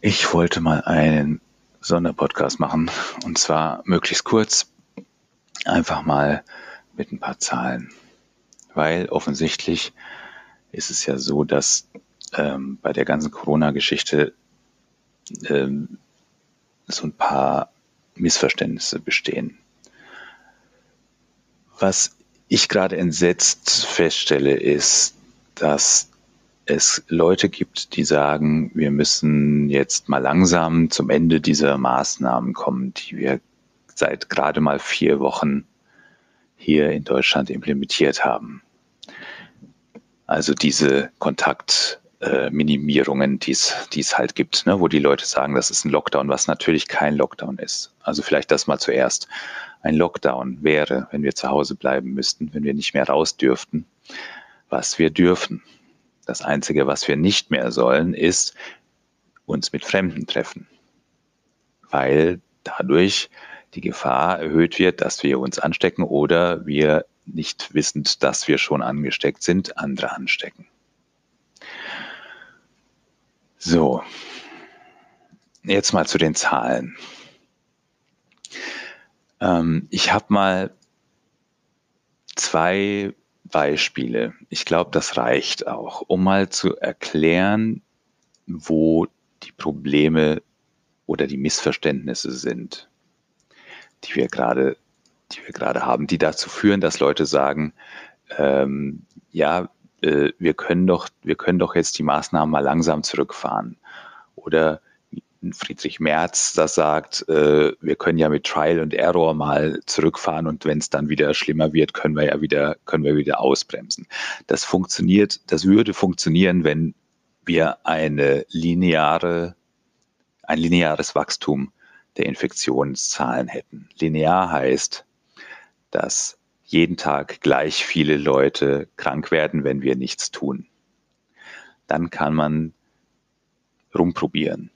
Ich wollte mal einen Sonderpodcast machen. Und zwar möglichst kurz, einfach mal mit ein paar Zahlen, weil offensichtlich ist es ja so, dass ähm, bei der ganzen Corona-Geschichte ähm, so ein paar Missverständnisse bestehen. Was ich gerade entsetzt feststelle, ist, dass es Leute gibt, die sagen, wir müssen jetzt mal langsam zum Ende dieser Maßnahmen kommen, die wir seit gerade mal vier Wochen hier in Deutschland implementiert haben. Also diese Kontaktminimierungen, die es halt gibt, ne, wo die Leute sagen, das ist ein Lockdown, was natürlich kein Lockdown ist. Also vielleicht das mal zuerst. Ein Lockdown wäre, wenn wir zu Hause bleiben müssten, wenn wir nicht mehr raus dürften, was wir dürfen. Das Einzige, was wir nicht mehr sollen, ist uns mit Fremden treffen, weil dadurch die Gefahr erhöht wird, dass wir uns anstecken oder wir nicht wissend, dass wir schon angesteckt sind, andere anstecken. So, jetzt mal zu den Zahlen. Ähm, ich habe mal zwei Beispiele. Ich glaube, das reicht auch, um mal zu erklären, wo die Probleme oder die Missverständnisse sind, die wir gerade, die wir gerade haben, die dazu führen, dass Leute sagen, ähm, ja, äh, wir können doch, wir können doch jetzt die Maßnahmen mal langsam zurückfahren. Oder Friedrich Merz das sagt, äh, wir können ja mit Trial und Error mal zurückfahren und wenn es dann wieder schlimmer wird, können wir ja wieder, können wir wieder ausbremsen. Das funktioniert, das würde funktionieren, wenn wir eine lineare, ein lineares Wachstum der Infektionszahlen hätten. Linear heißt, dass jeden Tag gleich viele Leute krank werden, wenn wir nichts tun. Dann kann man rumprobieren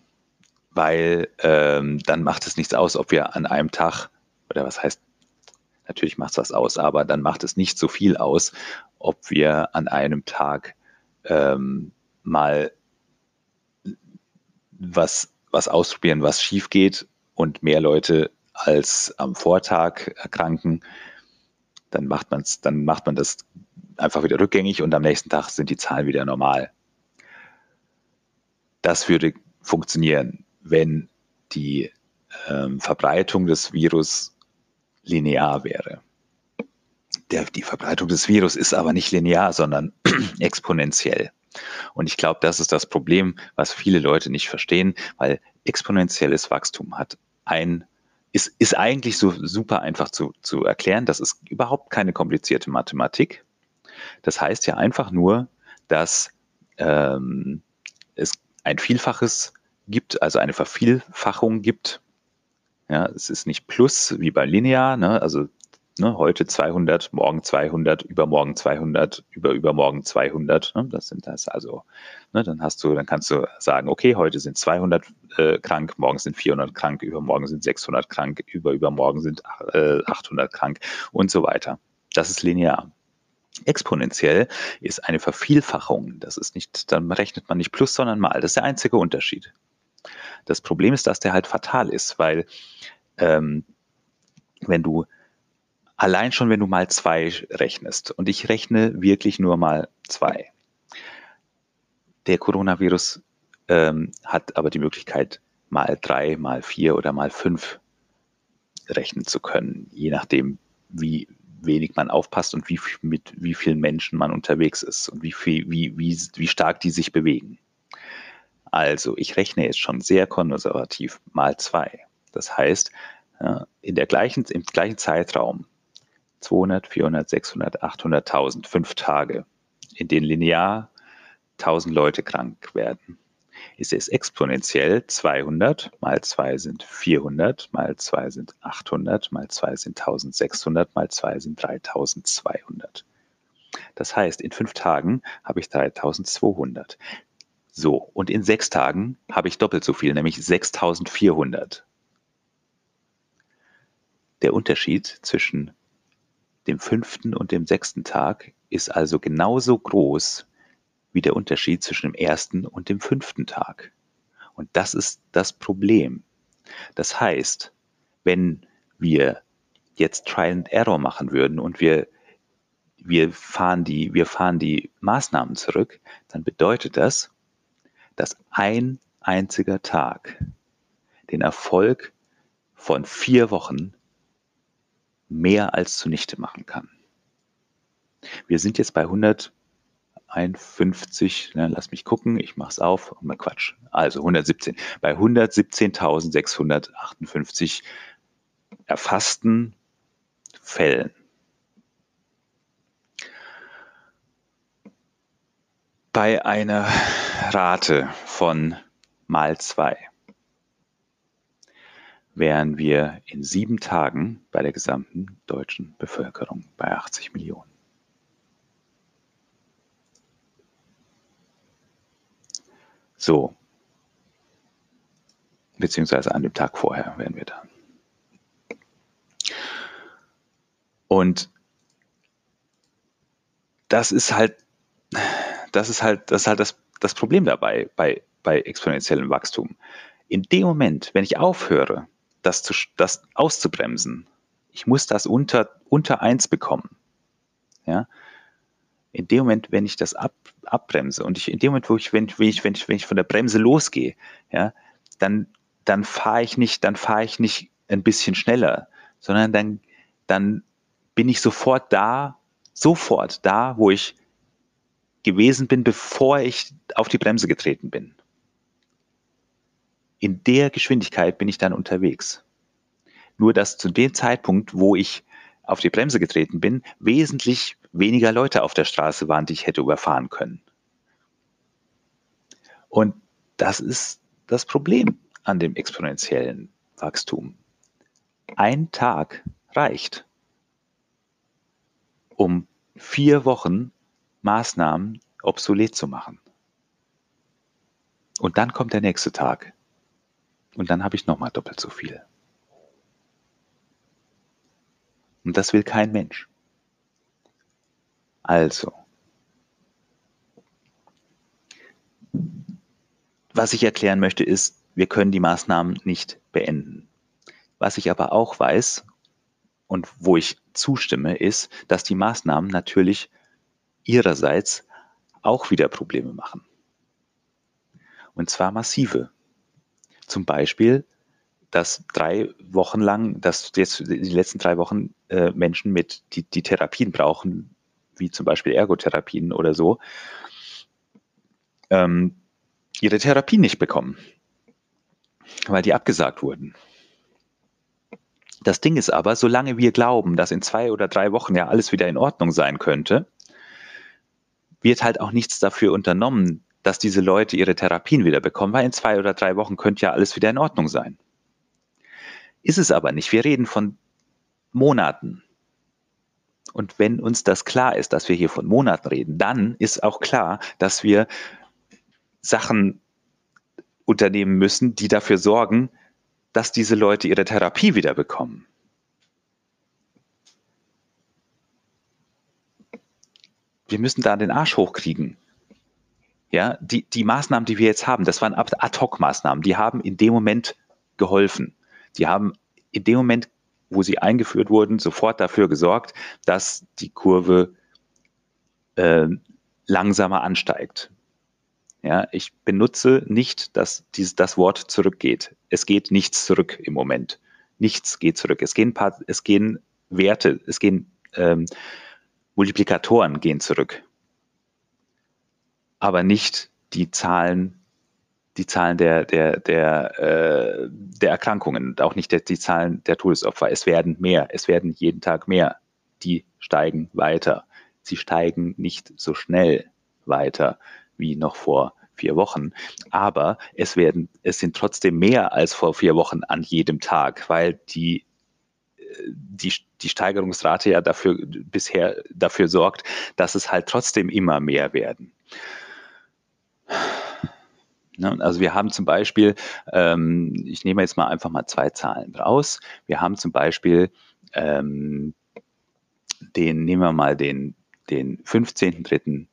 weil ähm, dann macht es nichts aus, ob wir an einem Tag, oder was heißt, natürlich macht es was aus, aber dann macht es nicht so viel aus, ob wir an einem Tag ähm, mal was, was ausprobieren, was schief geht und mehr Leute als am Vortag erkranken, dann macht man dann macht man das einfach wieder rückgängig und am nächsten Tag sind die Zahlen wieder normal. Das würde funktionieren wenn die ähm, Verbreitung des Virus linear wäre. Der, die Verbreitung des Virus ist aber nicht linear, sondern exponentiell. Und ich glaube, das ist das Problem, was viele Leute nicht verstehen, weil exponentielles Wachstum hat ein ist, ist eigentlich so super einfach zu, zu erklären. Das ist überhaupt keine komplizierte Mathematik. Das heißt ja einfach nur, dass ähm, es ein Vielfaches gibt, also eine Vervielfachung gibt. Ja, es ist nicht plus wie bei Linear, ne? also ne, heute 200, morgen 200, übermorgen 200, über übermorgen 200. Ne? Das sind das also. Ne, dann hast du, dann kannst du sagen, okay, heute sind 200 äh, krank, morgen sind 400 krank, übermorgen sind 600 krank, über übermorgen sind äh, 800 krank und so weiter. Das ist linear. Exponentiell ist eine Vervielfachung. Das ist nicht, dann rechnet man nicht plus, sondern mal. Das ist der einzige Unterschied. Das Problem ist, dass der halt fatal ist, weil ähm, wenn du allein schon, wenn du mal zwei rechnest, und ich rechne wirklich nur mal zwei, der Coronavirus ähm, hat aber die Möglichkeit, mal drei, mal vier oder mal fünf rechnen zu können, je nachdem, wie wenig man aufpasst und wie, mit wie vielen Menschen man unterwegs ist und wie, viel, wie, wie, wie stark die sich bewegen. Also ich rechne jetzt schon sehr konservativ mal zwei. Das heißt, in der gleichen, im gleichen Zeitraum 200, 400, 600, 800.000, fünf Tage, in denen linear 1000 Leute krank werden, ist es exponentiell 200 mal 2 sind 400 mal 2 sind 800 mal 2 sind 1600 mal 2 sind 3200. Das heißt, in fünf Tagen habe ich 3200. So, und in sechs Tagen habe ich doppelt so viel, nämlich 6400. Der Unterschied zwischen dem fünften und dem sechsten Tag ist also genauso groß wie der Unterschied zwischen dem ersten und dem fünften Tag. Und das ist das Problem. Das heißt, wenn wir jetzt Trial and Error machen würden und wir, wir, fahren die, wir fahren die Maßnahmen zurück, dann bedeutet das, dass ein einziger Tag den Erfolg von vier Wochen mehr als zunichte machen kann. Wir sind jetzt bei 151, ne, lass mich gucken, ich mache es auf, oh, Quatsch, also 117, bei 117.658 erfassten Fällen. Bei einer Rate von mal zwei wären wir in sieben Tagen bei der gesamten deutschen Bevölkerung bei 80 Millionen. So. Beziehungsweise an dem Tag vorher wären wir da. Und das ist halt, das ist halt, das ist halt das, das Problem dabei bei, bei exponentiellem Wachstum. In dem Moment, wenn ich aufhöre, das, zu, das auszubremsen. Ich muss das unter, unter eins bekommen. Ja? In dem Moment, wenn ich das ab, abbremse und ich, in dem Moment, wo ich, wenn, wenn, ich, wenn, ich, wenn ich von der Bremse losgehe, ja, dann, dann fahre ich nicht, dann fahre ich nicht ein bisschen schneller, sondern dann, dann bin ich sofort da, sofort da, wo ich gewesen bin, bevor ich auf die Bremse getreten bin in der Geschwindigkeit bin ich dann unterwegs. Nur dass zu dem Zeitpunkt, wo ich auf die Bremse getreten bin, wesentlich weniger Leute auf der Straße waren, die ich hätte überfahren können. Und das ist das Problem an dem exponentiellen Wachstum. Ein Tag reicht, um vier Wochen Maßnahmen obsolet zu machen. Und dann kommt der nächste Tag. Und dann habe ich nochmal doppelt so viel. Und das will kein Mensch. Also, was ich erklären möchte, ist, wir können die Maßnahmen nicht beenden. Was ich aber auch weiß und wo ich zustimme, ist, dass die Maßnahmen natürlich ihrerseits auch wieder Probleme machen. Und zwar massive zum Beispiel, dass drei Wochen lang, dass jetzt die letzten drei Wochen äh, Menschen mit, die, die Therapien brauchen, wie zum Beispiel Ergotherapien oder so, ähm, ihre Therapien nicht bekommen, weil die abgesagt wurden. Das Ding ist aber, solange wir glauben, dass in zwei oder drei Wochen ja alles wieder in Ordnung sein könnte, wird halt auch nichts dafür unternommen, dass diese Leute ihre Therapien wieder bekommen, weil in zwei oder drei Wochen könnte ja alles wieder in Ordnung sein. Ist es aber nicht. Wir reden von Monaten. Und wenn uns das klar ist, dass wir hier von Monaten reden, dann ist auch klar, dass wir Sachen unternehmen müssen, die dafür sorgen, dass diese Leute ihre Therapie wieder bekommen. Wir müssen da den Arsch hochkriegen. Ja, die, die Maßnahmen, die wir jetzt haben, das waren Ad-Hoc-Maßnahmen, die haben in dem Moment geholfen. Die haben in dem Moment, wo sie eingeführt wurden, sofort dafür gesorgt, dass die Kurve äh, langsamer ansteigt. Ja, ich benutze nicht, dass dieses, das Wort zurückgeht. Es geht nichts zurück im Moment. Nichts geht zurück. Es gehen, paar, es gehen Werte, es gehen ähm, Multiplikatoren gehen zurück aber nicht die Zahlen, die Zahlen der, der, der, äh, der Erkrankungen und auch nicht der, die Zahlen der Todesopfer. Es werden mehr, es werden jeden Tag mehr. Die steigen weiter. Sie steigen nicht so schnell weiter wie noch vor vier Wochen. Aber es werden, es sind trotzdem mehr als vor vier Wochen an jedem Tag, weil die die, die Steigerungsrate ja dafür bisher dafür sorgt, dass es halt trotzdem immer mehr werden. Ne, also wir haben zum Beispiel, ähm, ich nehme jetzt mal einfach mal zwei Zahlen raus. Wir haben zum Beispiel ähm, den, nehmen wir mal den, den 15.3.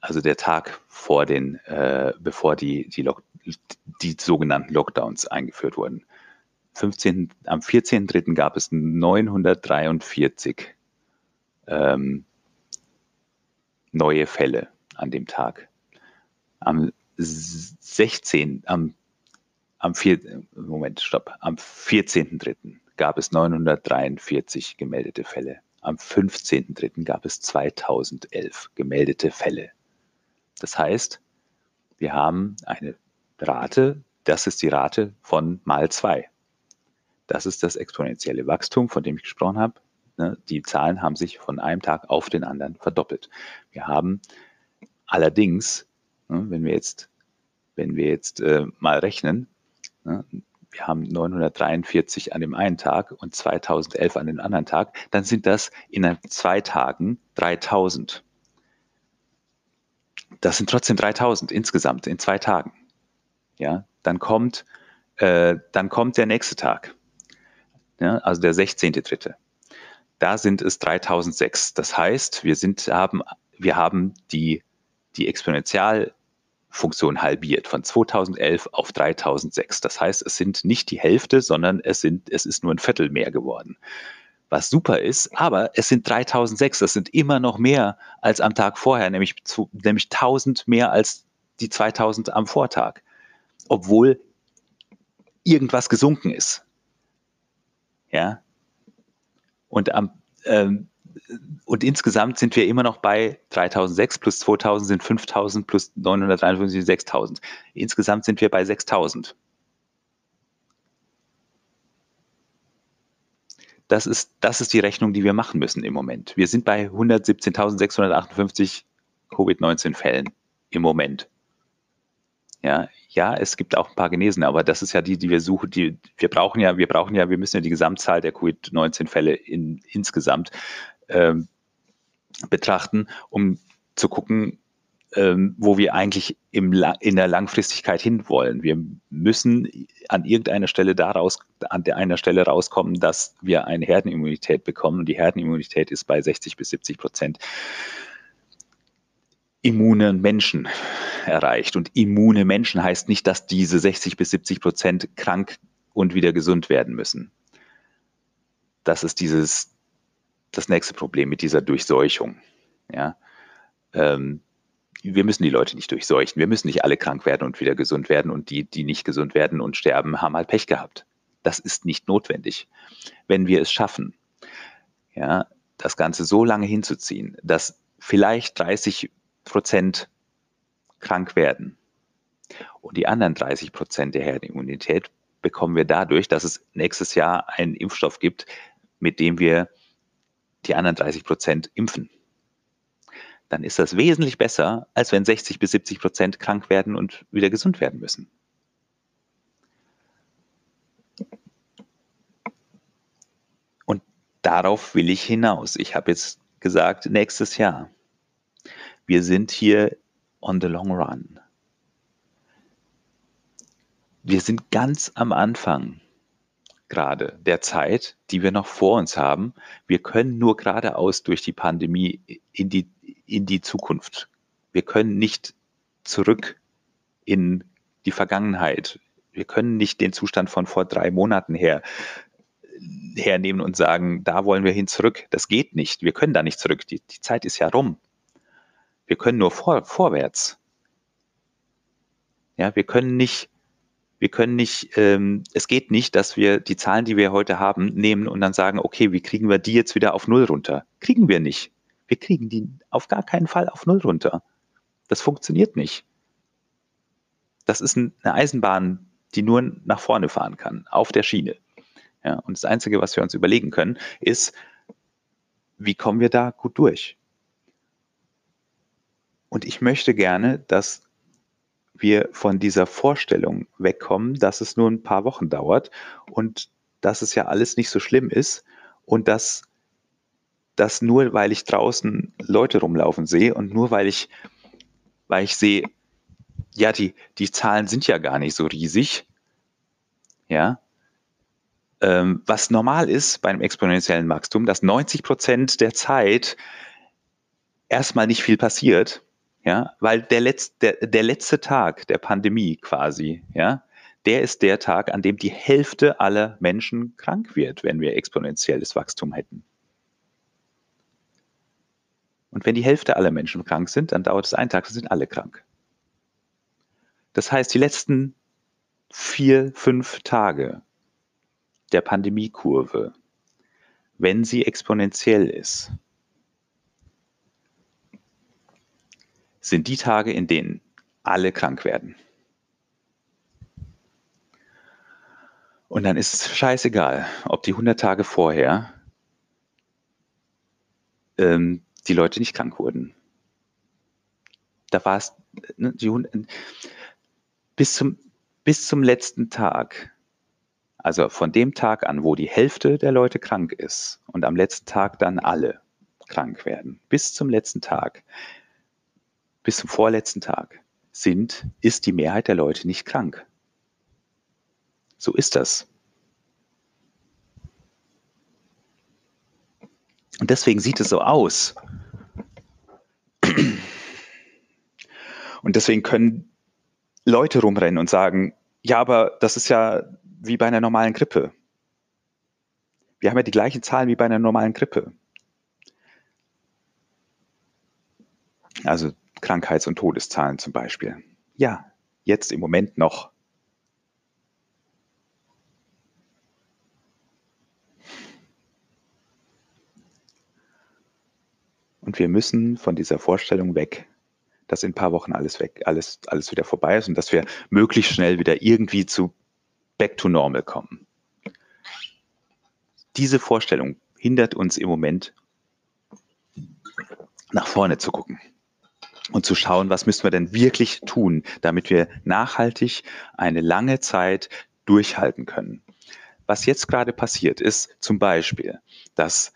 also der Tag vor den, äh, bevor die, die, Lock, die sogenannten Lockdowns eingeführt wurden. 15, am 14.03. gab es 943 ähm, neue Fälle an dem Tag. Am 16, am, am 4, Moment, stopp, am 14.03. gab es 943 gemeldete Fälle. Am 15.03. gab es 2011 gemeldete Fälle. Das heißt, wir haben eine Rate, das ist die Rate von mal zwei. Das ist das exponentielle Wachstum, von dem ich gesprochen habe. Ne, die Zahlen haben sich von einem Tag auf den anderen verdoppelt. Wir haben allerdings, ne, wenn wir jetzt, wenn wir jetzt äh, mal rechnen, ne, wir haben 943 an dem einen Tag und 2011 an dem anderen Tag, dann sind das in zwei Tagen 3000. Das sind trotzdem 3000 insgesamt in zwei Tagen. Ja, dann kommt, äh, dann kommt der nächste Tag. Ja, also der 16.3. Da sind es 3006. Das heißt, wir sind, haben, wir haben die, die Exponentialfunktion halbiert von 2011 auf 3006. Das heißt, es sind nicht die Hälfte, sondern es sind, es ist nur ein Viertel mehr geworden was super ist, aber es sind 3006, das sind immer noch mehr als am Tag vorher, nämlich, zu, nämlich 1000 mehr als die 2000 am Vortag, obwohl irgendwas gesunken ist. Ja. Und am, ähm, und insgesamt sind wir immer noch bei 3006 plus 2000 sind 5000 plus 953 sind 6000. Insgesamt sind wir bei 6000. Das ist, das ist die Rechnung, die wir machen müssen im Moment. Wir sind bei 117.658 Covid-19-Fällen im Moment. Ja, ja, es gibt auch ein paar Genesene, aber das ist ja die, die wir suchen, die, wir brauchen ja, wir brauchen ja, wir müssen ja die Gesamtzahl der Covid-19-Fälle in, insgesamt ähm, betrachten, um zu gucken, ähm, wo wir eigentlich im, in der Langfristigkeit hinwollen. Wir müssen an irgendeiner Stelle daraus, an der einer Stelle rauskommen, dass wir eine Herdenimmunität bekommen. Und die Herdenimmunität ist bei 60 bis 70 Prozent immune Menschen erreicht. Und immune Menschen heißt nicht, dass diese 60 bis 70 Prozent krank und wieder gesund werden müssen. Das ist dieses, das nächste Problem mit dieser Durchseuchung. Ja. Ähm, wir müssen die Leute nicht durchseuchen. Wir müssen nicht alle krank werden und wieder gesund werden und die, die nicht gesund werden und sterben, haben halt Pech gehabt. Das ist nicht notwendig. Wenn wir es schaffen, ja, das Ganze so lange hinzuziehen, dass vielleicht 30 Prozent krank werden und die anderen 30 Prozent der Herdenimmunität bekommen wir dadurch, dass es nächstes Jahr einen Impfstoff gibt, mit dem wir die anderen 30 Prozent impfen dann ist das wesentlich besser, als wenn 60 bis 70 Prozent krank werden und wieder gesund werden müssen. Und darauf will ich hinaus. Ich habe jetzt gesagt, nächstes Jahr. Wir sind hier on the long run. Wir sind ganz am Anfang gerade der Zeit, die wir noch vor uns haben. Wir können nur geradeaus durch die Pandemie in die in die Zukunft. Wir können nicht zurück in die Vergangenheit. Wir können nicht den Zustand von vor drei Monaten her hernehmen und sagen, da wollen wir hin zurück. Das geht nicht. Wir können da nicht zurück. Die, die Zeit ist ja rum. Wir können nur vor, vorwärts. Ja, wir können nicht, wir können nicht, ähm, es geht nicht, dass wir die Zahlen, die wir heute haben, nehmen und dann sagen, okay, wie kriegen wir die jetzt wieder auf Null runter? Kriegen wir nicht. Wir kriegen die auf gar keinen Fall auf Null runter. Das funktioniert nicht. Das ist eine Eisenbahn, die nur nach vorne fahren kann, auf der Schiene. Ja, und das Einzige, was wir uns überlegen können, ist, wie kommen wir da gut durch? Und ich möchte gerne, dass wir von dieser Vorstellung wegkommen, dass es nur ein paar Wochen dauert und dass es ja alles nicht so schlimm ist und dass dass nur weil ich draußen Leute rumlaufen sehe und nur weil ich, weil ich sehe, ja, die, die Zahlen sind ja gar nicht so riesig, ja, ähm, was normal ist bei einem exponentiellen Wachstum, dass 90 Prozent der Zeit erstmal nicht viel passiert, Ja, weil der letzte, der, der letzte Tag der Pandemie quasi, ja, der ist der Tag, an dem die Hälfte aller Menschen krank wird, wenn wir exponentielles Wachstum hätten. Und wenn die Hälfte aller Menschen krank sind, dann dauert es einen Tag, dann sind alle krank. Das heißt, die letzten vier, fünf Tage der Pandemiekurve, wenn sie exponentiell ist, sind die Tage, in denen alle krank werden. Und dann ist es scheißegal, ob die 100 Tage vorher ähm, die Leute nicht krank wurden. Da war es ne, bis, zum, bis zum letzten Tag, also von dem Tag an, wo die Hälfte der Leute krank ist und am letzten Tag dann alle krank werden, bis zum letzten Tag, bis zum vorletzten Tag, sind, ist die Mehrheit der Leute nicht krank. So ist das. Und deswegen sieht es so aus. Und deswegen können Leute rumrennen und sagen, ja, aber das ist ja wie bei einer normalen Grippe. Wir haben ja die gleichen Zahlen wie bei einer normalen Grippe. Also Krankheits- und Todeszahlen zum Beispiel. Ja, jetzt im Moment noch. Und wir müssen von dieser Vorstellung weg, dass in ein paar Wochen alles weg, alles, alles wieder vorbei ist und dass wir möglichst schnell wieder irgendwie zu back to normal kommen. Diese Vorstellung hindert uns im Moment, nach vorne zu gucken und zu schauen, was müssen wir denn wirklich tun, damit wir nachhaltig eine lange Zeit durchhalten können. Was jetzt gerade passiert ist zum Beispiel, dass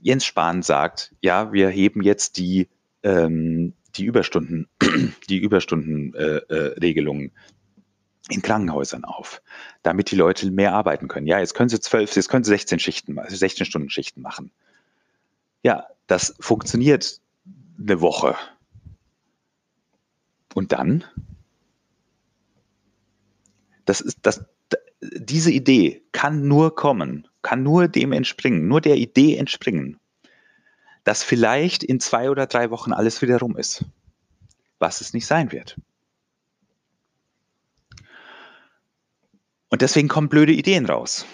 Jens Spahn sagt, ja, wir heben jetzt die, ähm, die Überstunden, die Überstundenregelungen äh, äh, in Krankenhäusern auf, damit die Leute mehr arbeiten können. Ja, jetzt können sie zwölf, jetzt können sie 16 Schichten, 16 Stunden Schichten machen. Ja, das funktioniert eine Woche. Und dann? Das ist, das, diese Idee kann nur kommen, kann nur dem entspringen, nur der Idee entspringen, dass vielleicht in zwei oder drei Wochen alles wieder rum ist, was es nicht sein wird. Und deswegen kommen blöde Ideen raus.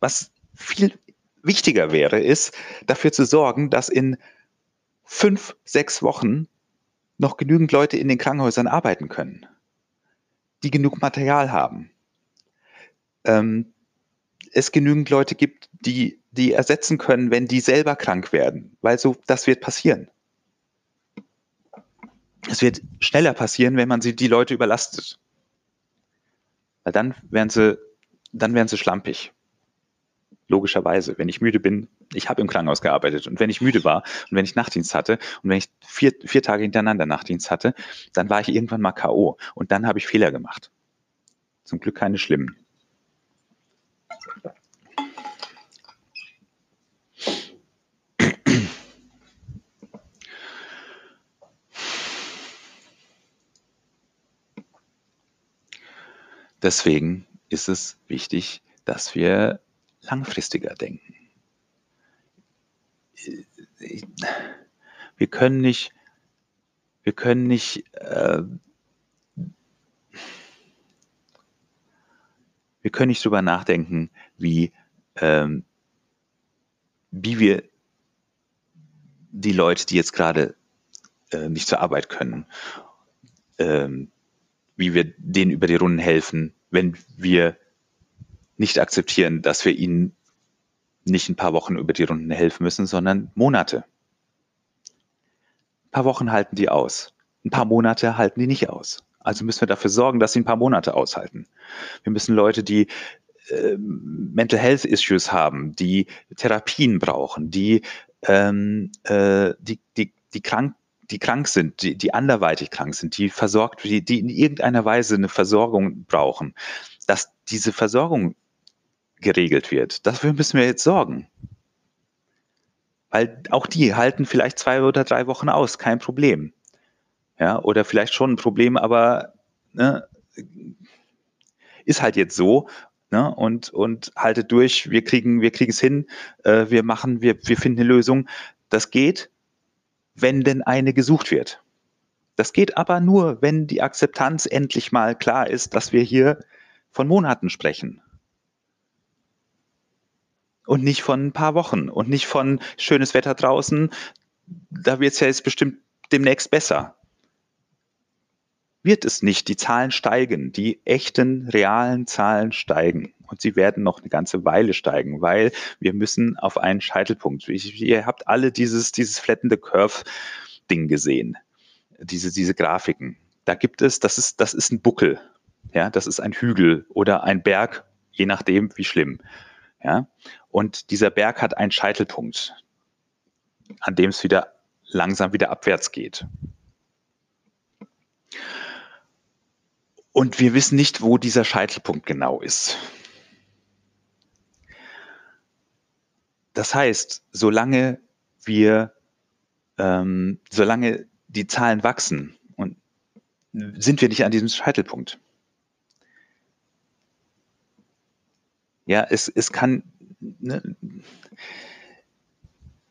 Was viel wichtiger wäre, ist dafür zu sorgen, dass in fünf, sechs Wochen noch genügend Leute in den Krankenhäusern arbeiten können, die genug Material haben, ähm, es genügend Leute gibt, die die ersetzen können, wenn die selber krank werden, weil so das wird passieren. Es wird schneller passieren, wenn man sie die Leute überlastet. Weil dann werden sie, dann werden sie schlampig. Logischerweise. Wenn ich müde bin, ich habe im Krankenhaus gearbeitet und wenn ich müde war und wenn ich Nachtdienst hatte und wenn ich vier, vier Tage hintereinander Nachtdienst hatte, dann war ich irgendwann mal K.O. und dann habe ich Fehler gemacht. Zum Glück keine schlimmen. Deswegen ist es wichtig, dass wir langfristiger denken. Wir können nicht, wir können nicht äh, wir können nicht drüber nachdenken, wie, ähm, wie wir die Leute, die jetzt gerade äh, nicht zur Arbeit können, ähm, wie wir denen über die Runden helfen, wenn wir nicht akzeptieren, dass wir ihnen nicht ein paar Wochen über die Runden helfen müssen, sondern Monate. Ein paar Wochen halten die aus. Ein paar Monate halten die nicht aus. Also müssen wir dafür sorgen, dass sie ein paar Monate aushalten. Wir müssen Leute, die äh, Mental Health Issues haben, die Therapien brauchen, die, ähm, äh, die, die, die krank die krank sind, die, die anderweitig krank sind, die versorgt, die, die in irgendeiner Weise eine Versorgung brauchen, dass diese Versorgung geregelt wird. Dafür müssen wir jetzt sorgen. Weil auch die halten vielleicht zwei oder drei Wochen aus, kein Problem. Ja, oder vielleicht schon ein Problem, aber ne, ist halt jetzt so. Ne, und, und haltet durch, wir kriegen, wir kriegen es hin, äh, wir machen, wir, wir finden eine Lösung. Das geht, wenn denn eine gesucht wird. Das geht aber nur, wenn die Akzeptanz endlich mal klar ist, dass wir hier von Monaten sprechen. Und nicht von ein paar Wochen und nicht von schönes Wetter draußen. Da wird es ja jetzt bestimmt demnächst besser. Wird es nicht. Die Zahlen steigen. Die echten, realen Zahlen steigen. Und sie werden noch eine ganze Weile steigen, weil wir müssen auf einen Scheitelpunkt. Ihr habt alle dieses, dieses flattende Curve-Ding gesehen diese, diese Grafiken. Da gibt es, das ist, das ist ein Buckel. Ja, das ist ein Hügel oder ein Berg, je nachdem, wie schlimm. Ja, und dieser Berg hat einen Scheitelpunkt, an dem es wieder langsam wieder abwärts geht. Und wir wissen nicht, wo dieser Scheitelpunkt genau ist. Das heißt, solange wir, ähm, solange die Zahlen wachsen und sind wir nicht an diesem Scheitelpunkt. Ja, es, es kann, ne,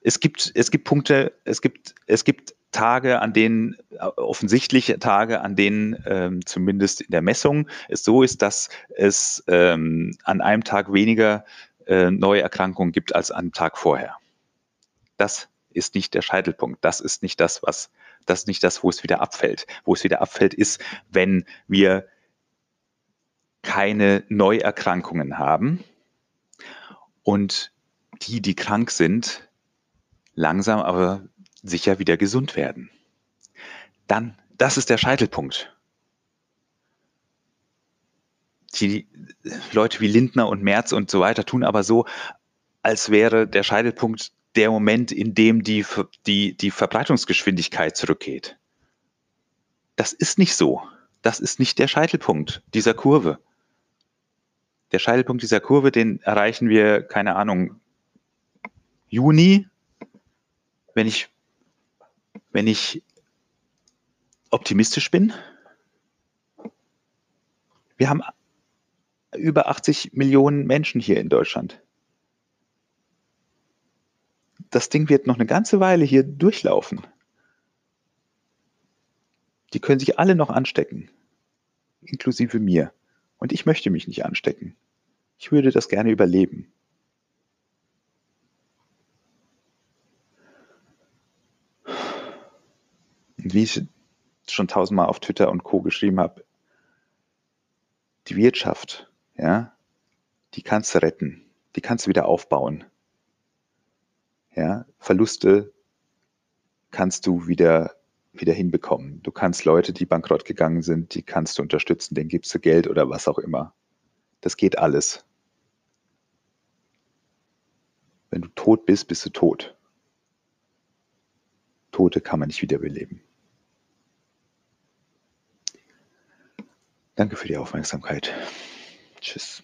es gibt, es gibt Punkte, es gibt, es gibt Tage, an denen, offensichtliche Tage, an denen ähm, zumindest in der Messung es so ist, dass es ähm, an einem Tag weniger äh, neue Erkrankungen gibt als am Tag vorher. Das ist nicht der Scheitelpunkt. Das ist nicht das, was das ist nicht das, wo es wieder abfällt. Wo es wieder abfällt, ist, wenn wir keine Neuerkrankungen haben und die, die krank sind, langsam aber sicher wieder gesund werden. Dann, das ist der Scheitelpunkt. Die Leute wie Lindner und Merz und so weiter tun aber so, als wäre der Scheitelpunkt der Moment, in dem die, die, die Verbreitungsgeschwindigkeit zurückgeht. Das ist nicht so. Das ist nicht der Scheitelpunkt dieser Kurve. Der Scheitelpunkt dieser Kurve, den erreichen wir, keine Ahnung, Juni, wenn ich, wenn ich optimistisch bin. Wir haben über 80 Millionen Menschen hier in Deutschland das Ding wird noch eine ganze Weile hier durchlaufen. Die können sich alle noch anstecken, inklusive mir. Und ich möchte mich nicht anstecken. Ich würde das gerne überleben. Und wie ich schon tausendmal auf Twitter und Co. geschrieben habe, die Wirtschaft, ja, die kannst du retten, die kannst du wieder aufbauen. Ja, Verluste kannst du wieder, wieder hinbekommen. Du kannst Leute, die bankrott gegangen sind, die kannst du unterstützen, denen gibst du Geld oder was auch immer. Das geht alles. Wenn du tot bist, bist du tot. Tote kann man nicht wiederbeleben. Danke für die Aufmerksamkeit. Tschüss.